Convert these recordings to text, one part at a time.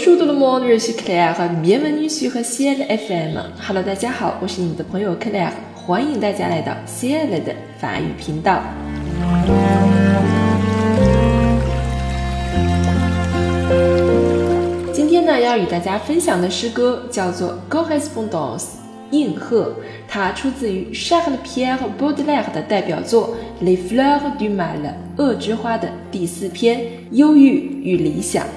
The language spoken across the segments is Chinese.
Bonjour tout le monde, je suis Claire. Bienvenue sur Ciel FM. Hello，大家好，我是你们的朋友 Claire，欢迎大家来到 Ciel 的法语频道。今天呢，要与大家分享的诗歌叫做《Correspondance》应和，它出自于 Charles Pierre Baudelaire 的代表作《Les Fleurs du Mal》恶之花的第四篇《忧郁与理想》。《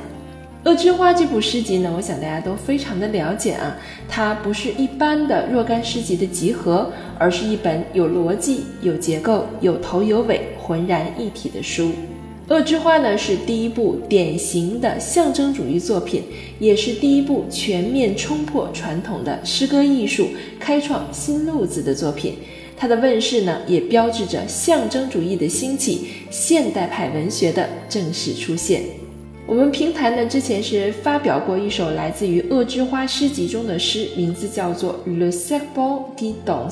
恶之花》这部诗集呢，我想大家都非常的了解啊。它不是一般的若干诗集的集合，而是一本有逻辑、有结构、有头有尾、浑然一体的书。《恶之花》呢是第一部典型的象征主义作品，也是第一部全面冲破传统的诗歌艺术、开创新路子的作品。它的问世呢，也标志着象征主义的兴起，现代派文学的正式出现。我们平台呢之前是发表过一首来自于《恶之花》诗集中的诗，名字叫做《Le Serpent qui danse》。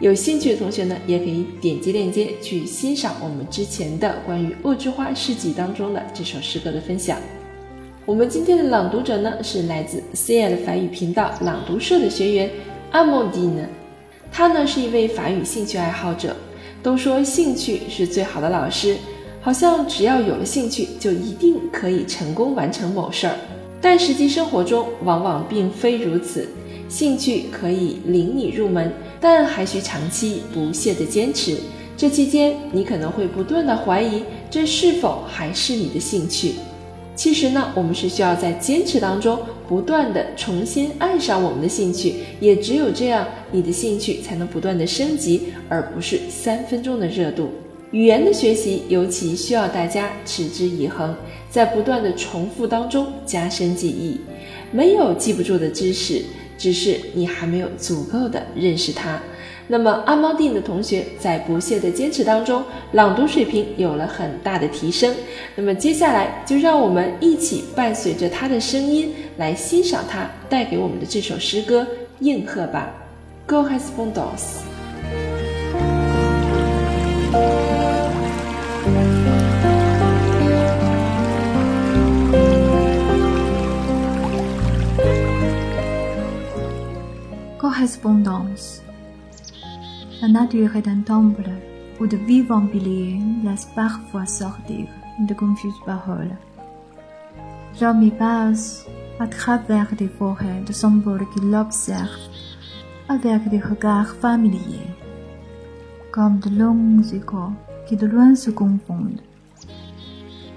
有兴趣的同学呢，也可以点击链接去欣赏我们之前的关于《恶之花》诗集当中的这首诗歌的分享。我们今天的朗读者呢，是来自 CL 法语频道朗读社的学员阿莫蒂呢，他呢是一位法语兴趣爱好者。都说兴趣是最好的老师。好像只要有了兴趣，就一定可以成功完成某事儿，但实际生活中往往并非如此。兴趣可以领你入门，但还需长期不懈的坚持。这期间，你可能会不断的怀疑，这是否还是你的兴趣？其实呢，我们是需要在坚持当中，不断的重新爱上我们的兴趣。也只有这样，你的兴趣才能不断的升级，而不是三分钟的热度。语言的学习尤其需要大家持之以恒，在不断的重复当中加深记忆。没有记不住的知识，只是你还没有足够的认识它。那么阿猫定的同学在不懈的坚持当中，朗读水平有了很大的提升。那么接下来就让我们一起伴随着他的声音来欣赏他带给我们的这首诗歌《应和》吧。Go has been dance。Correspondance. La nature est un temple où de vivants piliers laissent parfois sortir de confuses paroles. L'homme y passe à travers des forêts de symboles qui l'observent avec des regards familiers, comme de longs échos qui de loin se confondent.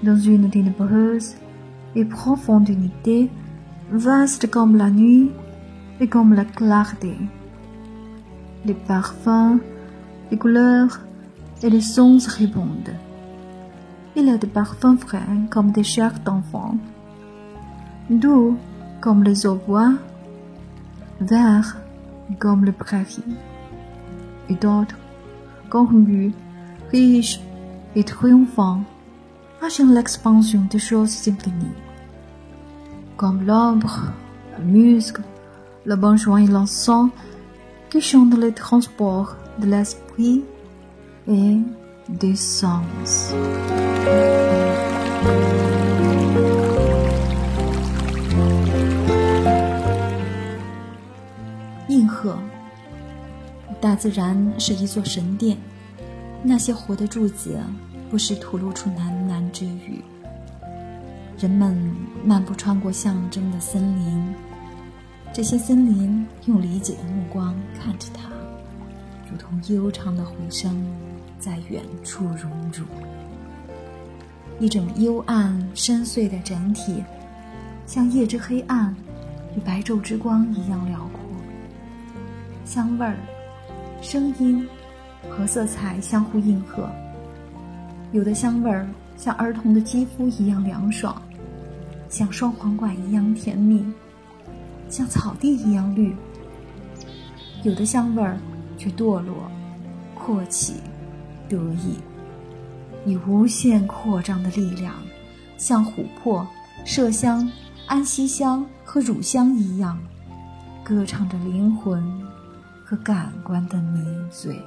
Dans une ténébreuse et profonde unité, vaste comme la nuit, et comme la clarté. Les parfums, les couleurs et les sons répondent. Il a des parfums frais comme des chairs d'enfants, doux comme les bois, verts comme le prairie, et d'autres contenus, riches et triomphants, marchant l'expansion des choses infinies, comme l'ombre, le muscle, le bon joint et l'encens qui chante les transports de l'esprit et des sens. 应和，大自然是一座神殿，那些活的柱子不时吐露出喃喃之语。人们漫步穿过象征的森林。这些森林用理解的目光看着他，如同悠长的回声在远处融入一种幽暗深邃的整体，像夜之黑暗与白昼之光一样辽阔。香味儿、声音和色彩相互应和，有的香味儿像儿童的肌肤一样凉爽，像双簧管一样甜蜜。像草地一样绿，有的香味儿却堕落、阔起、得意，以无限扩张的力量，像琥珀、麝香、安息香和乳香一样，歌唱着灵魂和感官的迷醉。